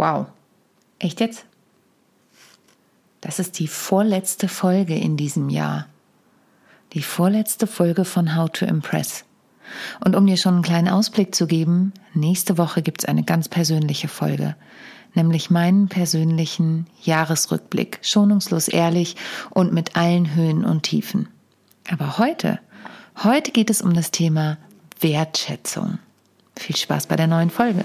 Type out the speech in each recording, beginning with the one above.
Wow. Echt jetzt? Das ist die vorletzte Folge in diesem Jahr. Die vorletzte Folge von How to Impress. Und um dir schon einen kleinen Ausblick zu geben, nächste Woche gibt es eine ganz persönliche Folge, nämlich meinen persönlichen Jahresrückblick, schonungslos ehrlich und mit allen Höhen und Tiefen. Aber heute, heute geht es um das Thema Wertschätzung. Viel Spaß bei der neuen Folge.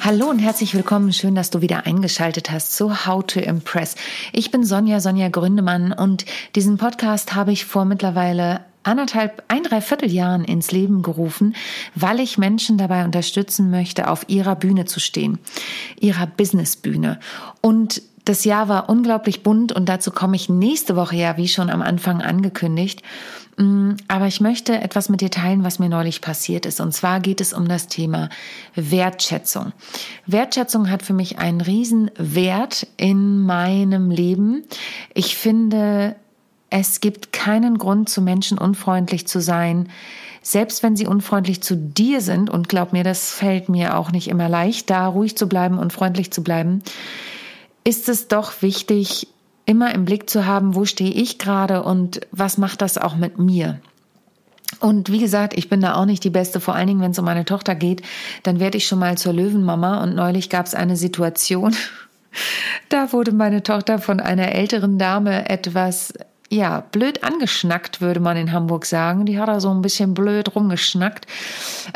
Hallo und herzlich willkommen. Schön, dass du wieder eingeschaltet hast zu How to Impress. Ich bin Sonja, Sonja Gründemann und diesen Podcast habe ich vor mittlerweile anderthalb, ein, dreiviertel Jahren ins Leben gerufen, weil ich Menschen dabei unterstützen möchte, auf ihrer Bühne zu stehen, ihrer Businessbühne. Und das Jahr war unglaublich bunt und dazu komme ich nächste Woche ja, wie schon am Anfang angekündigt. Mm, aber ich möchte etwas mit dir teilen, was mir neulich passiert ist. Und zwar geht es um das Thema Wertschätzung. Wertschätzung hat für mich einen riesen Wert in meinem Leben. Ich finde, es gibt keinen Grund, zu Menschen unfreundlich zu sein, selbst wenn sie unfreundlich zu dir sind. Und glaub mir, das fällt mir auch nicht immer leicht, da ruhig zu bleiben und freundlich zu bleiben. Ist es doch wichtig, immer im Blick zu haben, wo stehe ich gerade und was macht das auch mit mir. Und wie gesagt, ich bin da auch nicht die Beste, vor allen Dingen, wenn es um meine Tochter geht, dann werde ich schon mal zur Löwenmama und neulich gab es eine Situation, da wurde meine Tochter von einer älteren Dame etwas ja, blöd angeschnackt, würde man in Hamburg sagen. Die hat da so ein bisschen blöd rumgeschnackt.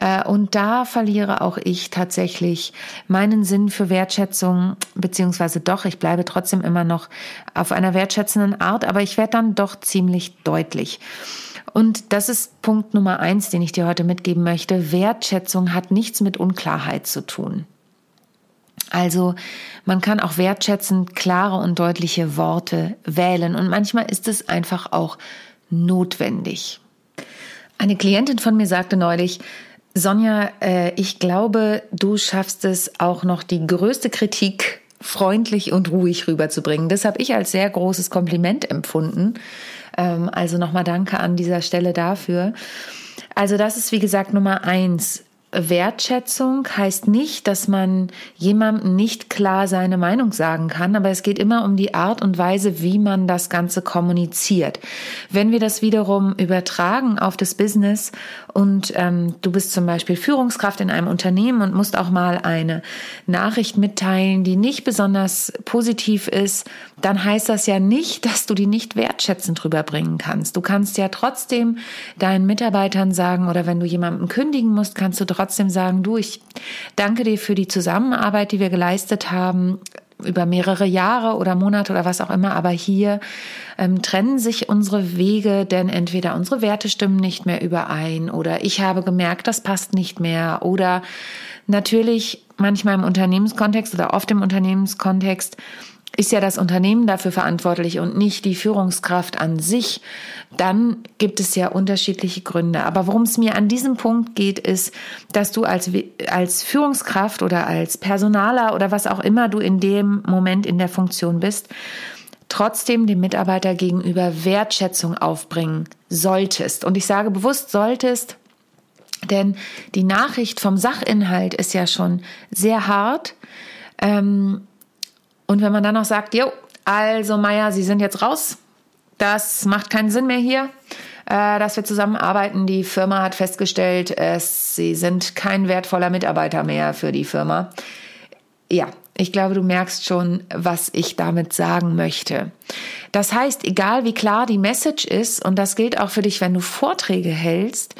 Äh, und da verliere auch ich tatsächlich meinen Sinn für Wertschätzung, beziehungsweise doch, ich bleibe trotzdem immer noch auf einer wertschätzenden Art, aber ich werde dann doch ziemlich deutlich. Und das ist Punkt Nummer eins, den ich dir heute mitgeben möchte. Wertschätzung hat nichts mit Unklarheit zu tun. Also man kann auch wertschätzend klare und deutliche Worte wählen und manchmal ist es einfach auch notwendig. Eine Klientin von mir sagte neulich, Sonja, äh, ich glaube, du schaffst es auch noch die größte Kritik freundlich und ruhig rüberzubringen. Das habe ich als sehr großes Kompliment empfunden. Ähm, also nochmal danke an dieser Stelle dafür. Also das ist wie gesagt Nummer eins. Wertschätzung heißt nicht, dass man jemandem nicht klar seine Meinung sagen kann, aber es geht immer um die Art und Weise, wie man das Ganze kommuniziert. Wenn wir das wiederum übertragen auf das Business und ähm, du bist zum Beispiel Führungskraft in einem Unternehmen und musst auch mal eine Nachricht mitteilen, die nicht besonders positiv ist, dann heißt das ja nicht, dass du die nicht wertschätzend rüberbringen kannst. Du kannst ja trotzdem deinen Mitarbeitern sagen oder wenn du jemanden kündigen musst, kannst du trotzdem sagen, du, ich danke dir für die Zusammenarbeit, die wir geleistet haben über mehrere Jahre oder Monate oder was auch immer, aber hier ähm, trennen sich unsere Wege, denn entweder unsere Werte stimmen nicht mehr überein oder ich habe gemerkt, das passt nicht mehr oder natürlich manchmal im Unternehmenskontext oder oft im Unternehmenskontext ist ja das Unternehmen dafür verantwortlich und nicht die Führungskraft an sich, dann gibt es ja unterschiedliche Gründe. Aber worum es mir an diesem Punkt geht, ist, dass du als, als Führungskraft oder als Personaler oder was auch immer du in dem Moment in der Funktion bist, trotzdem dem Mitarbeiter gegenüber Wertschätzung aufbringen solltest. Und ich sage bewusst solltest, denn die Nachricht vom Sachinhalt ist ja schon sehr hart. Ähm, und wenn man dann noch sagt, jo, also Meier, Sie sind jetzt raus, das macht keinen Sinn mehr hier, äh, dass wir zusammenarbeiten. Die Firma hat festgestellt, es, Sie sind kein wertvoller Mitarbeiter mehr für die Firma. Ja, ich glaube, du merkst schon, was ich damit sagen möchte. Das heißt, egal wie klar die Message ist, und das gilt auch für dich, wenn du Vorträge hältst,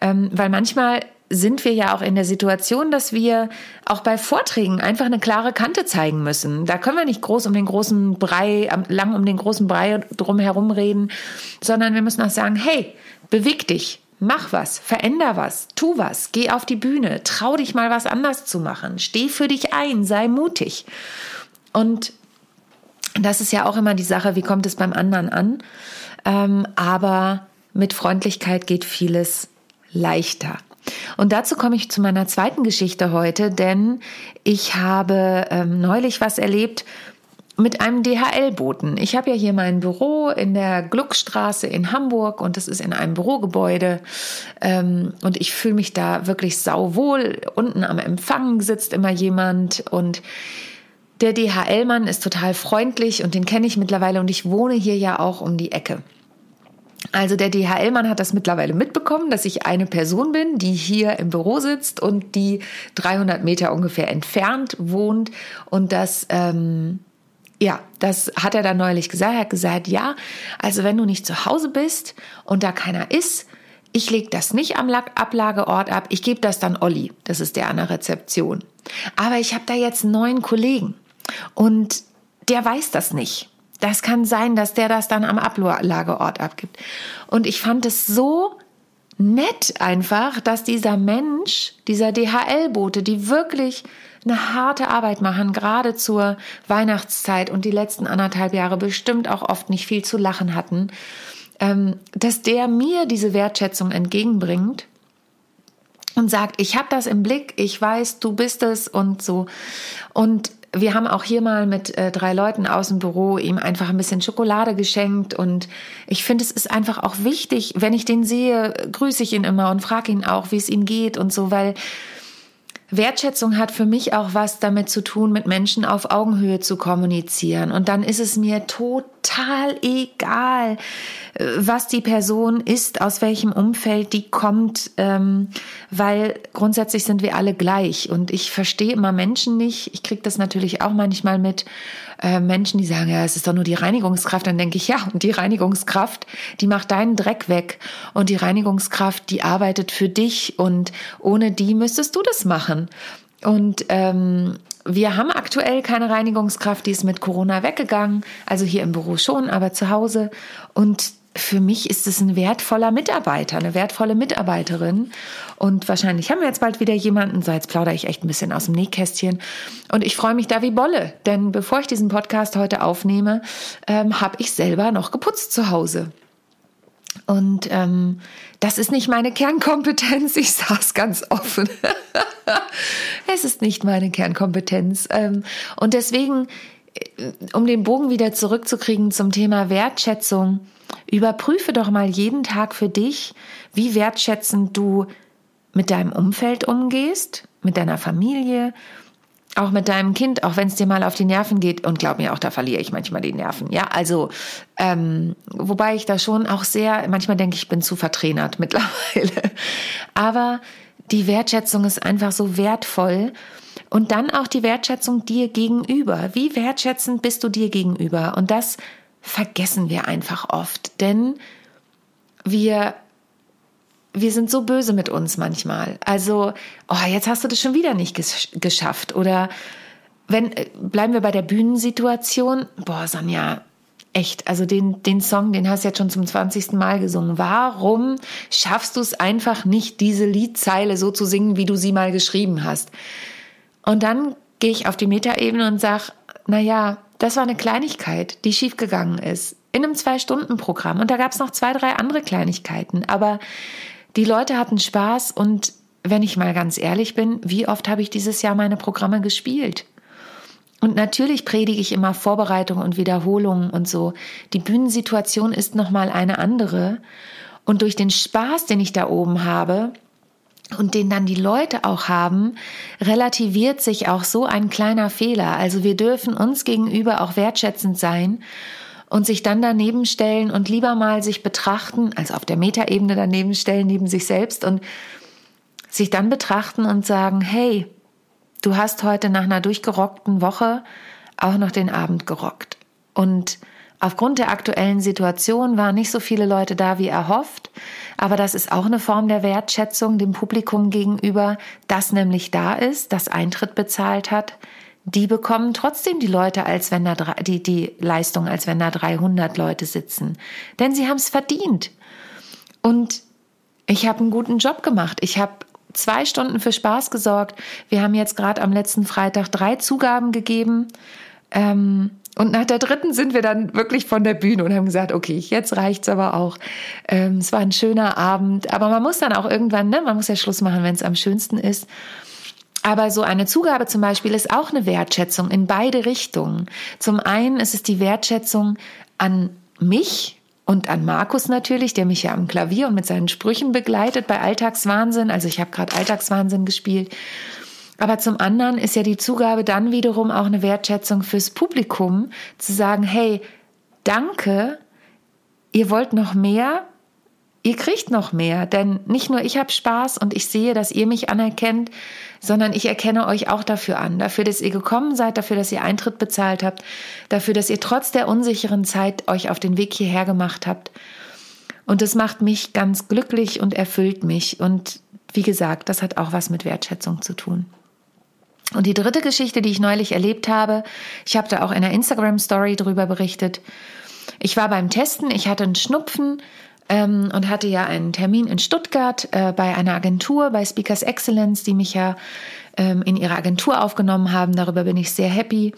ähm, weil manchmal sind wir ja auch in der Situation, dass wir auch bei Vorträgen einfach eine klare Kante zeigen müssen. Da können wir nicht groß um den großen Brei, lang um den großen Brei drum herum reden, sondern wir müssen auch sagen, hey, beweg dich, mach was, veränder was, tu was, geh auf die Bühne, trau dich mal was anders zu machen, steh für dich ein, sei mutig. Und Das ist ja auch immer die Sache, wie kommt es beim anderen an? Ähm, aber mit Freundlichkeit geht vieles leichter. Und dazu komme ich zu meiner zweiten Geschichte heute, denn ich habe ähm, neulich was erlebt mit einem DHL-Boten. Ich habe ja hier mein Büro in der Gluckstraße in Hamburg und das ist in einem Bürogebäude ähm, und ich fühle mich da wirklich sauwohl. Unten am Empfang sitzt immer jemand und der DHL-Mann ist total freundlich und den kenne ich mittlerweile und ich wohne hier ja auch um die Ecke. Also der DHL-Mann hat das mittlerweile mitbekommen, dass ich eine Person bin, die hier im Büro sitzt und die 300 Meter ungefähr entfernt wohnt und das ähm, ja, das hat er dann neulich gesagt. Er hat gesagt, ja, also wenn du nicht zu Hause bist und da keiner ist, ich lege das nicht am Ablageort ab, ich gebe das dann Olli, das ist der an der Rezeption. Aber ich habe da jetzt einen neuen Kollegen und der weiß das nicht. Das kann sein, dass der das dann am Ablageort abgibt. Und ich fand es so nett einfach, dass dieser Mensch, dieser DHL-Bote, die wirklich eine harte Arbeit machen, gerade zur Weihnachtszeit und die letzten anderthalb Jahre bestimmt auch oft nicht viel zu lachen hatten, ähm, dass der mir diese Wertschätzung entgegenbringt und sagt, ich habe das im Blick, ich weiß, du bist es und so. Und wir haben auch hier mal mit äh, drei Leuten aus dem Büro ihm einfach ein bisschen Schokolade geschenkt und ich finde, es ist einfach auch wichtig, wenn ich den sehe, grüße ich ihn immer und frage ihn auch, wie es ihm geht und so, weil Wertschätzung hat für mich auch was damit zu tun, mit Menschen auf Augenhöhe zu kommunizieren. Und dann ist es mir total egal, was die Person ist, aus welchem Umfeld die kommt, ähm, weil grundsätzlich sind wir alle gleich. Und ich verstehe immer Menschen nicht. Ich kriege das natürlich auch manchmal mit äh, Menschen, die sagen, ja, es ist doch nur die Reinigungskraft. Dann denke ich, ja, und die Reinigungskraft, die macht deinen Dreck weg. Und die Reinigungskraft, die arbeitet für dich. Und ohne die müsstest du das machen. Und ähm, wir haben aktuell keine Reinigungskraft, die ist mit Corona weggegangen. Also hier im Büro schon, aber zu Hause. Und für mich ist es ein wertvoller Mitarbeiter, eine wertvolle Mitarbeiterin. Und wahrscheinlich haben wir jetzt bald wieder jemanden. So, jetzt plaudere ich echt ein bisschen aus dem Nähkästchen. Und ich freue mich da wie Bolle, denn bevor ich diesen Podcast heute aufnehme, ähm, habe ich selber noch geputzt zu Hause. Und ähm, das ist nicht meine Kernkompetenz. Ich sage es ganz offen. es ist nicht meine Kernkompetenz. Ähm, und deswegen, um den Bogen wieder zurückzukriegen zum Thema Wertschätzung, Überprüfe doch mal jeden Tag für dich, wie wertschätzend du mit deinem Umfeld umgehst, mit deiner Familie, auch mit deinem Kind, auch wenn es dir mal auf die Nerven geht. Und glaub mir, auch da verliere ich manchmal die Nerven. Ja, also ähm, wobei ich da schon auch sehr, manchmal denke ich, ich bin zu vertrainert mittlerweile. Aber die Wertschätzung ist einfach so wertvoll. Und dann auch die Wertschätzung dir gegenüber. Wie wertschätzend bist du dir gegenüber? Und das vergessen wir einfach oft, denn wir wir sind so böse mit uns manchmal. Also, oh, jetzt hast du das schon wieder nicht gesch geschafft. Oder wenn, äh, bleiben wir bei der Bühnensituation. Boah, Sonja, echt, also den, den Song, den hast du jetzt schon zum 20. Mal gesungen. Warum schaffst du es einfach nicht, diese Liedzeile so zu singen, wie du sie mal geschrieben hast? Und dann gehe ich auf die Metaebene und sage, naja, das war eine Kleinigkeit, die schiefgegangen ist. In einem Zwei-Stunden-Programm. Und da gab es noch zwei, drei andere Kleinigkeiten. Aber die Leute hatten Spaß und wenn ich mal ganz ehrlich bin, wie oft habe ich dieses Jahr meine Programme gespielt? Und natürlich predige ich immer Vorbereitung und Wiederholung und so. Die Bühnensituation ist nochmal eine andere. Und durch den Spaß, den ich da oben habe, und den dann die Leute auch haben, relativiert sich auch so ein kleiner Fehler. Also wir dürfen uns gegenüber auch wertschätzend sein und sich dann daneben stellen und lieber mal sich betrachten, also auf der Metaebene daneben stellen, neben sich selbst und sich dann betrachten und sagen, hey, du hast heute nach einer durchgerockten Woche auch noch den Abend gerockt. Und Aufgrund der aktuellen Situation waren nicht so viele Leute da wie erhofft, aber das ist auch eine Form der Wertschätzung dem Publikum gegenüber, das nämlich da ist, das Eintritt bezahlt hat. Die bekommen trotzdem die Leute als wenn da die die Leistung als wenn da 300 Leute sitzen, denn sie haben es verdient. Und ich habe einen guten Job gemacht. Ich habe zwei Stunden für Spaß gesorgt. Wir haben jetzt gerade am letzten Freitag drei Zugaben gegeben. Ähm, Und nach der dritten sind wir dann wirklich von der Bühne und haben gesagt, okay, jetzt reicht's aber auch. Ähm, es war ein schöner Abend, aber man muss dann auch irgendwann, ne, man muss ja Schluss machen, wenn es am schönsten ist. Aber so eine Zugabe zum Beispiel ist auch eine Wertschätzung in beide Richtungen. Zum einen ist es die Wertschätzung an mich und an Markus natürlich, der mich ja am Klavier und mit seinen Sprüchen begleitet bei Alltagswahnsinn. Also ich habe gerade Alltagswahnsinn gespielt. Aber zum anderen ist ja die Zugabe dann wiederum auch eine Wertschätzung fürs Publikum, zu sagen, hey, danke, ihr wollt noch mehr, ihr kriegt noch mehr, denn nicht nur ich habe Spaß und ich sehe, dass ihr mich anerkennt, sondern ich erkenne euch auch dafür an, dafür, dass ihr gekommen seid, dafür, dass ihr Eintritt bezahlt habt, dafür, dass ihr trotz der unsicheren Zeit euch auf den Weg hierher gemacht habt. Und das macht mich ganz glücklich und erfüllt mich. Und wie gesagt, das hat auch was mit Wertschätzung zu tun. Und die dritte Geschichte, die ich neulich erlebt habe, ich habe da auch in der Instagram-Story drüber berichtet. Ich war beim Testen, ich hatte einen Schnupfen ähm, und hatte ja einen Termin in Stuttgart äh, bei einer Agentur, bei Speakers Excellence, die mich ja ähm, in ihre Agentur aufgenommen haben. Darüber bin ich sehr happy.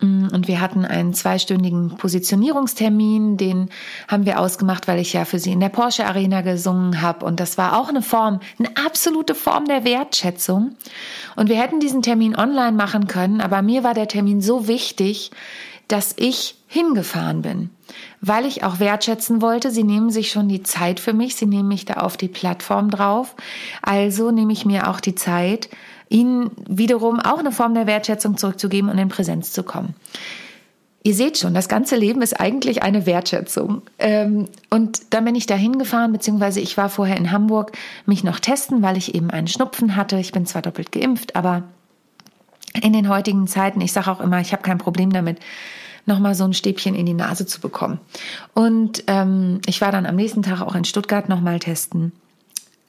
Mm, und wir hatten einen zweistündigen Positionierungstermin, den haben wir ausgemacht, weil ich ja für sie in der Porsche Arena gesungen habe. Und das war auch eine Form, eine absolute Form der Wertschätzung. Und wir hätten diesen Termin online machen können, aber mir war der Termin so wichtig, dass ich hingefahren bin, weil ich auch wertschätzen wollte. Sie nehmen sich schon die Zeit für mich, sie nehmen mich da auf die Plattform drauf. Also nehme ich mir auch die Zeit, ihnen wiederum auch eine Form der Wertschätzung zurückzugeben und in Präsenz zu kommen. Ihr seht schon, das ganze Leben ist eigentlich eine Wertschätzung. Ähm, und dann bin ich da hingefahren, beziehungsweise ich war vorher in Hamburg, mich noch testen, weil ich eben einen Schnupfen hatte. Ich bin zwar doppelt geimpft, aber in den heutigen Zeiten, ich sage auch immer, ich habe kein Problem damit, nochmal so ein Stäbchen in die Nase zu bekommen. Und ähm, ich war dann am nächsten Tag auch in Stuttgart nochmal testen.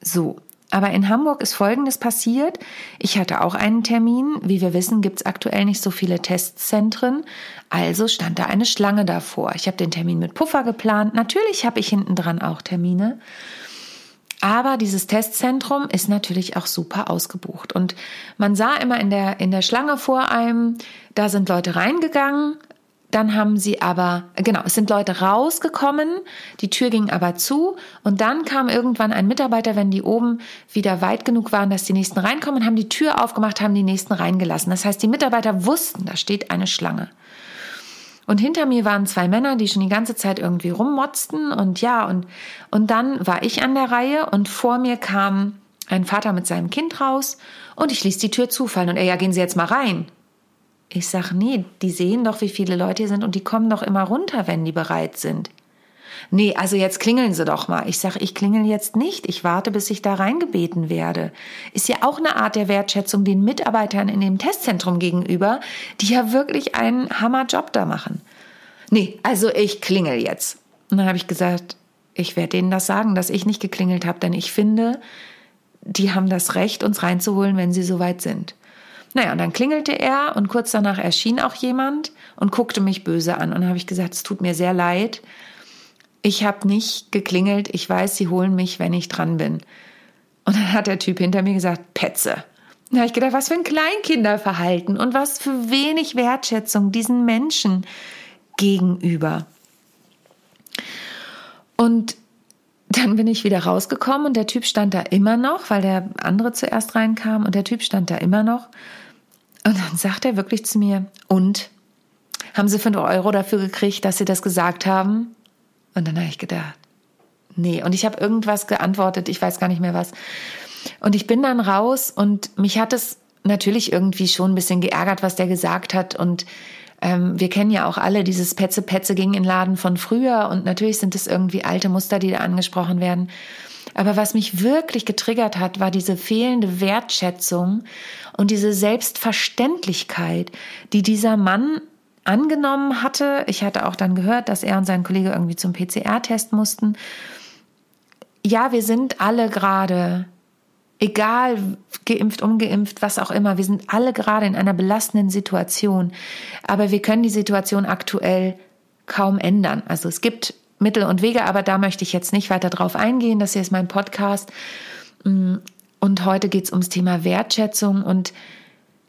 So, aber in Hamburg ist Folgendes passiert. Ich hatte auch einen Termin. Wie wir wissen, gibt es aktuell nicht so viele Testzentren. Also stand da eine Schlange davor. Ich habe den Termin mit Puffer geplant. Natürlich habe ich hinten dran auch Termine. Aber dieses Testzentrum ist natürlich auch super ausgebucht. Und man sah immer in der, in der Schlange vor einem, da sind Leute reingegangen, dann haben sie aber, genau, es sind Leute rausgekommen, die Tür ging aber zu und dann kam irgendwann ein Mitarbeiter, wenn die oben wieder weit genug waren, dass die nächsten reinkommen, haben die Tür aufgemacht, haben die nächsten reingelassen. Das heißt, die Mitarbeiter wussten, da steht eine Schlange. Und hinter mir waren zwei Männer, die schon die ganze Zeit irgendwie rummotzten und ja, und, und dann war ich an der Reihe und vor mir kam ein Vater mit seinem Kind raus und ich ließ die Tür zufallen und er, ja, gehen Sie jetzt mal rein. Ich sag, nee, die sehen doch, wie viele Leute hier sind und die kommen doch immer runter, wenn die bereit sind. Nee, also jetzt klingeln Sie doch mal. Ich sag, ich klingel jetzt nicht. Ich warte, bis ich da reingebeten werde. Ist ja auch eine Art der Wertschätzung den Mitarbeitern in dem Testzentrum gegenüber, die ja wirklich einen Hammerjob da machen. Nee, also ich klingel jetzt. Und dann habe ich gesagt, ich werde denen das sagen, dass ich nicht geklingelt habe, denn ich finde, die haben das Recht, uns reinzuholen, wenn sie soweit sind. Naja, und dann klingelte er und kurz danach erschien auch jemand und guckte mich böse an. Und dann habe ich gesagt, es tut mir sehr leid. Ich habe nicht geklingelt. Ich weiß, sie holen mich, wenn ich dran bin. Und dann hat der Typ hinter mir gesagt, Petze. Da habe ich gedacht, was für ein Kleinkinderverhalten und was für wenig Wertschätzung diesen Menschen gegenüber. Und dann bin ich wieder rausgekommen und der Typ stand da immer noch, weil der andere zuerst reinkam und der Typ stand da immer noch. Und dann sagt er wirklich zu mir, und? Haben Sie fünf Euro dafür gekriegt, dass Sie das gesagt haben? Und dann habe ich gedacht, nee. Und ich habe irgendwas geantwortet, ich weiß gar nicht mehr was. Und ich bin dann raus und mich hat es natürlich irgendwie schon ein bisschen geärgert, was der gesagt hat. Und ähm, wir kennen ja auch alle dieses Petze, Petze ging in Laden von früher. Und natürlich sind es irgendwie alte Muster, die da angesprochen werden. Aber was mich wirklich getriggert hat, war diese fehlende Wertschätzung und diese Selbstverständlichkeit, die dieser Mann angenommen hatte. Ich hatte auch dann gehört, dass er und sein Kollege irgendwie zum PCR-Test mussten. Ja, wir sind alle gerade, egal geimpft, ungeimpft, was auch immer, wir sind alle gerade in einer belastenden Situation. Aber wir können die Situation aktuell kaum ändern. Also es gibt Mittel und Wege, aber da möchte ich jetzt nicht weiter drauf eingehen. Das hier ist mein Podcast. Mm, und heute geht es ums Thema Wertschätzung und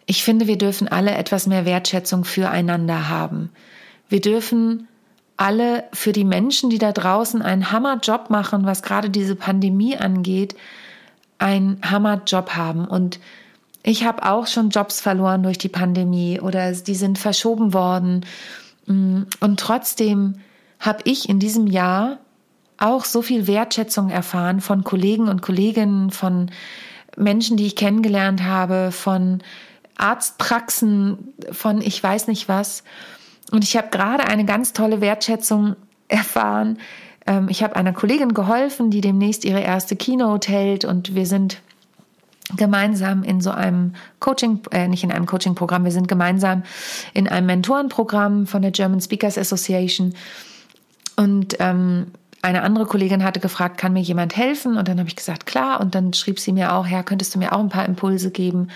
ich finde, wir dürfen alle etwas mehr Wertschätzung füreinander haben. Wir dürfen alle für die Menschen, die da draußen einen Hammerjob machen, was gerade diese Pandemie angeht, einen Hammerjob haben. Und ich habe auch schon Jobs verloren durch die Pandemie oder die sind verschoben worden. Mm, und trotzdem habe ich in diesem Jahr auch so viel Wertschätzung erfahren von Kollegen und Kolleginnen, von Menschen, die ich kennengelernt habe, von Arztpraxen, von ich weiß nicht was. Und ich habe gerade eine ganz tolle Wertschätzung erfahren. Ähm, ich habe einer Kollegin geholfen, die demnächst ihre erste Keynote hält und wir sind gemeinsam in so einem Coaching, äh, nicht in einem Coaching-Programm, wir sind gemeinsam in einem Mentorenprogramm von der German Speakers Association. Und ähm, eine andere Kollegin hatte gefragt, kann mir jemand helfen? Und dann habe ich gesagt, klar. Und dann schrieb sie mir auch, Herr, könntest du mir auch ein paar Impulse geben?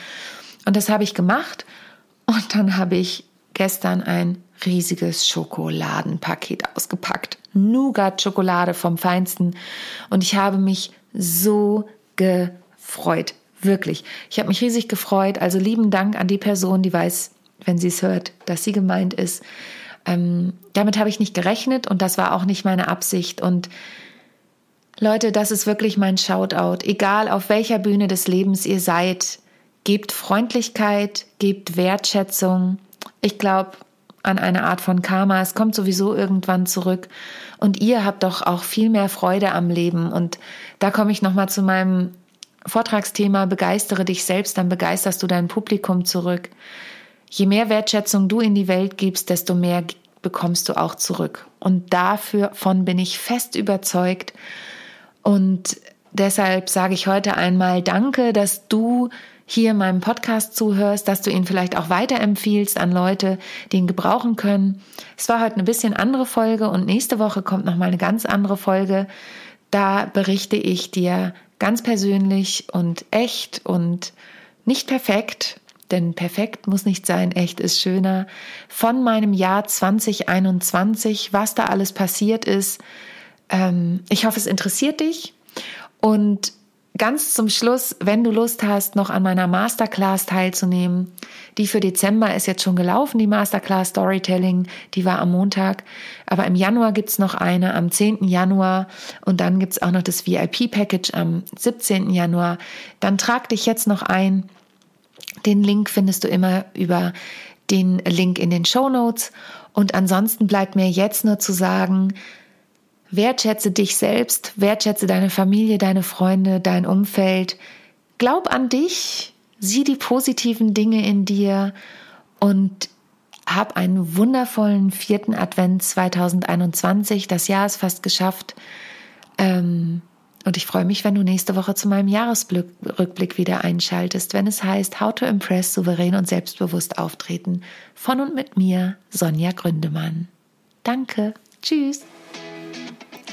Und das habe ich gemacht. Und dann habe ich gestern ein riesiges Schokoladenpaket ausgepackt. Nougat-Schokolade vom Feinsten. Und ich habe mich so gefreut. Wirklich. Ich habe mich riesig gefreut. Also lieben Dank an die Person, die weiß, wenn sie es hört, dass sie gemeint ist. Ähm, damit habe ich nicht gerechnet und das war auch nicht meine Absicht. Und Leute, das ist wirklich mein Shoutout. Egal auf welcher Bühne des Lebens ihr seid, gebt Freundlichkeit, gebt Wertschätzung. Ich glaube an eine Art von Karma. Es kommt sowieso irgendwann zurück. Und ihr habt doch auch viel mehr Freude am Leben. Und da komme ich nochmal zu meinem Vortragsthema Begeistere dich selbst, dann begeisterst du dein Publikum zurück. Je mehr Wertschätzung du in die Welt gibst, desto mehr bekommst du auch zurück. Und davon bin ich fest überzeugt. Und deshalb sage ich heute einmal Danke, dass du hier meinem Podcast zuhörst, dass du ihn vielleicht auch weiterempfiehlst an Leute, die ihn gebrauchen können. Es war heute eine bisschen andere Folge und nächste Woche kommt noch mal eine ganz andere Folge. Da berichte ich dir ganz persönlich und echt und nicht perfekt, denn perfekt muss nicht sein, echt ist schöner, von meinem Jahr 2021, was da alles passiert ist. Ähm, ich hoffe, es interessiert dich und ganz zum Schluss, wenn du Lust hast, noch an meiner Masterclass teilzunehmen, die für Dezember ist jetzt schon gelaufen, die Masterclass Storytelling, die war am Montag, aber im Januar gibt's noch eine am 10. Januar und dann gibt's auch noch das VIP-Package am 17. Januar. Dann trag dich jetzt noch ein. Den Link findest du immer über den Link in den Show Notes. Und ansonsten bleibt mir jetzt nur zu sagen, Wertschätze dich selbst, wertschätze deine Familie, deine Freunde, dein Umfeld. Glaub an dich, sieh die positiven Dinge in dir und hab einen wundervollen vierten Advent 2021. Das Jahr ist fast geschafft. Ähm, und ich freue mich, wenn du nächste Woche zu meinem Jahresrückblick wieder einschaltest, wenn es heißt How to Impress, souverän und selbstbewusst auftreten. Von und mit mir, Sonja Gründemann. Danke. Tschüss.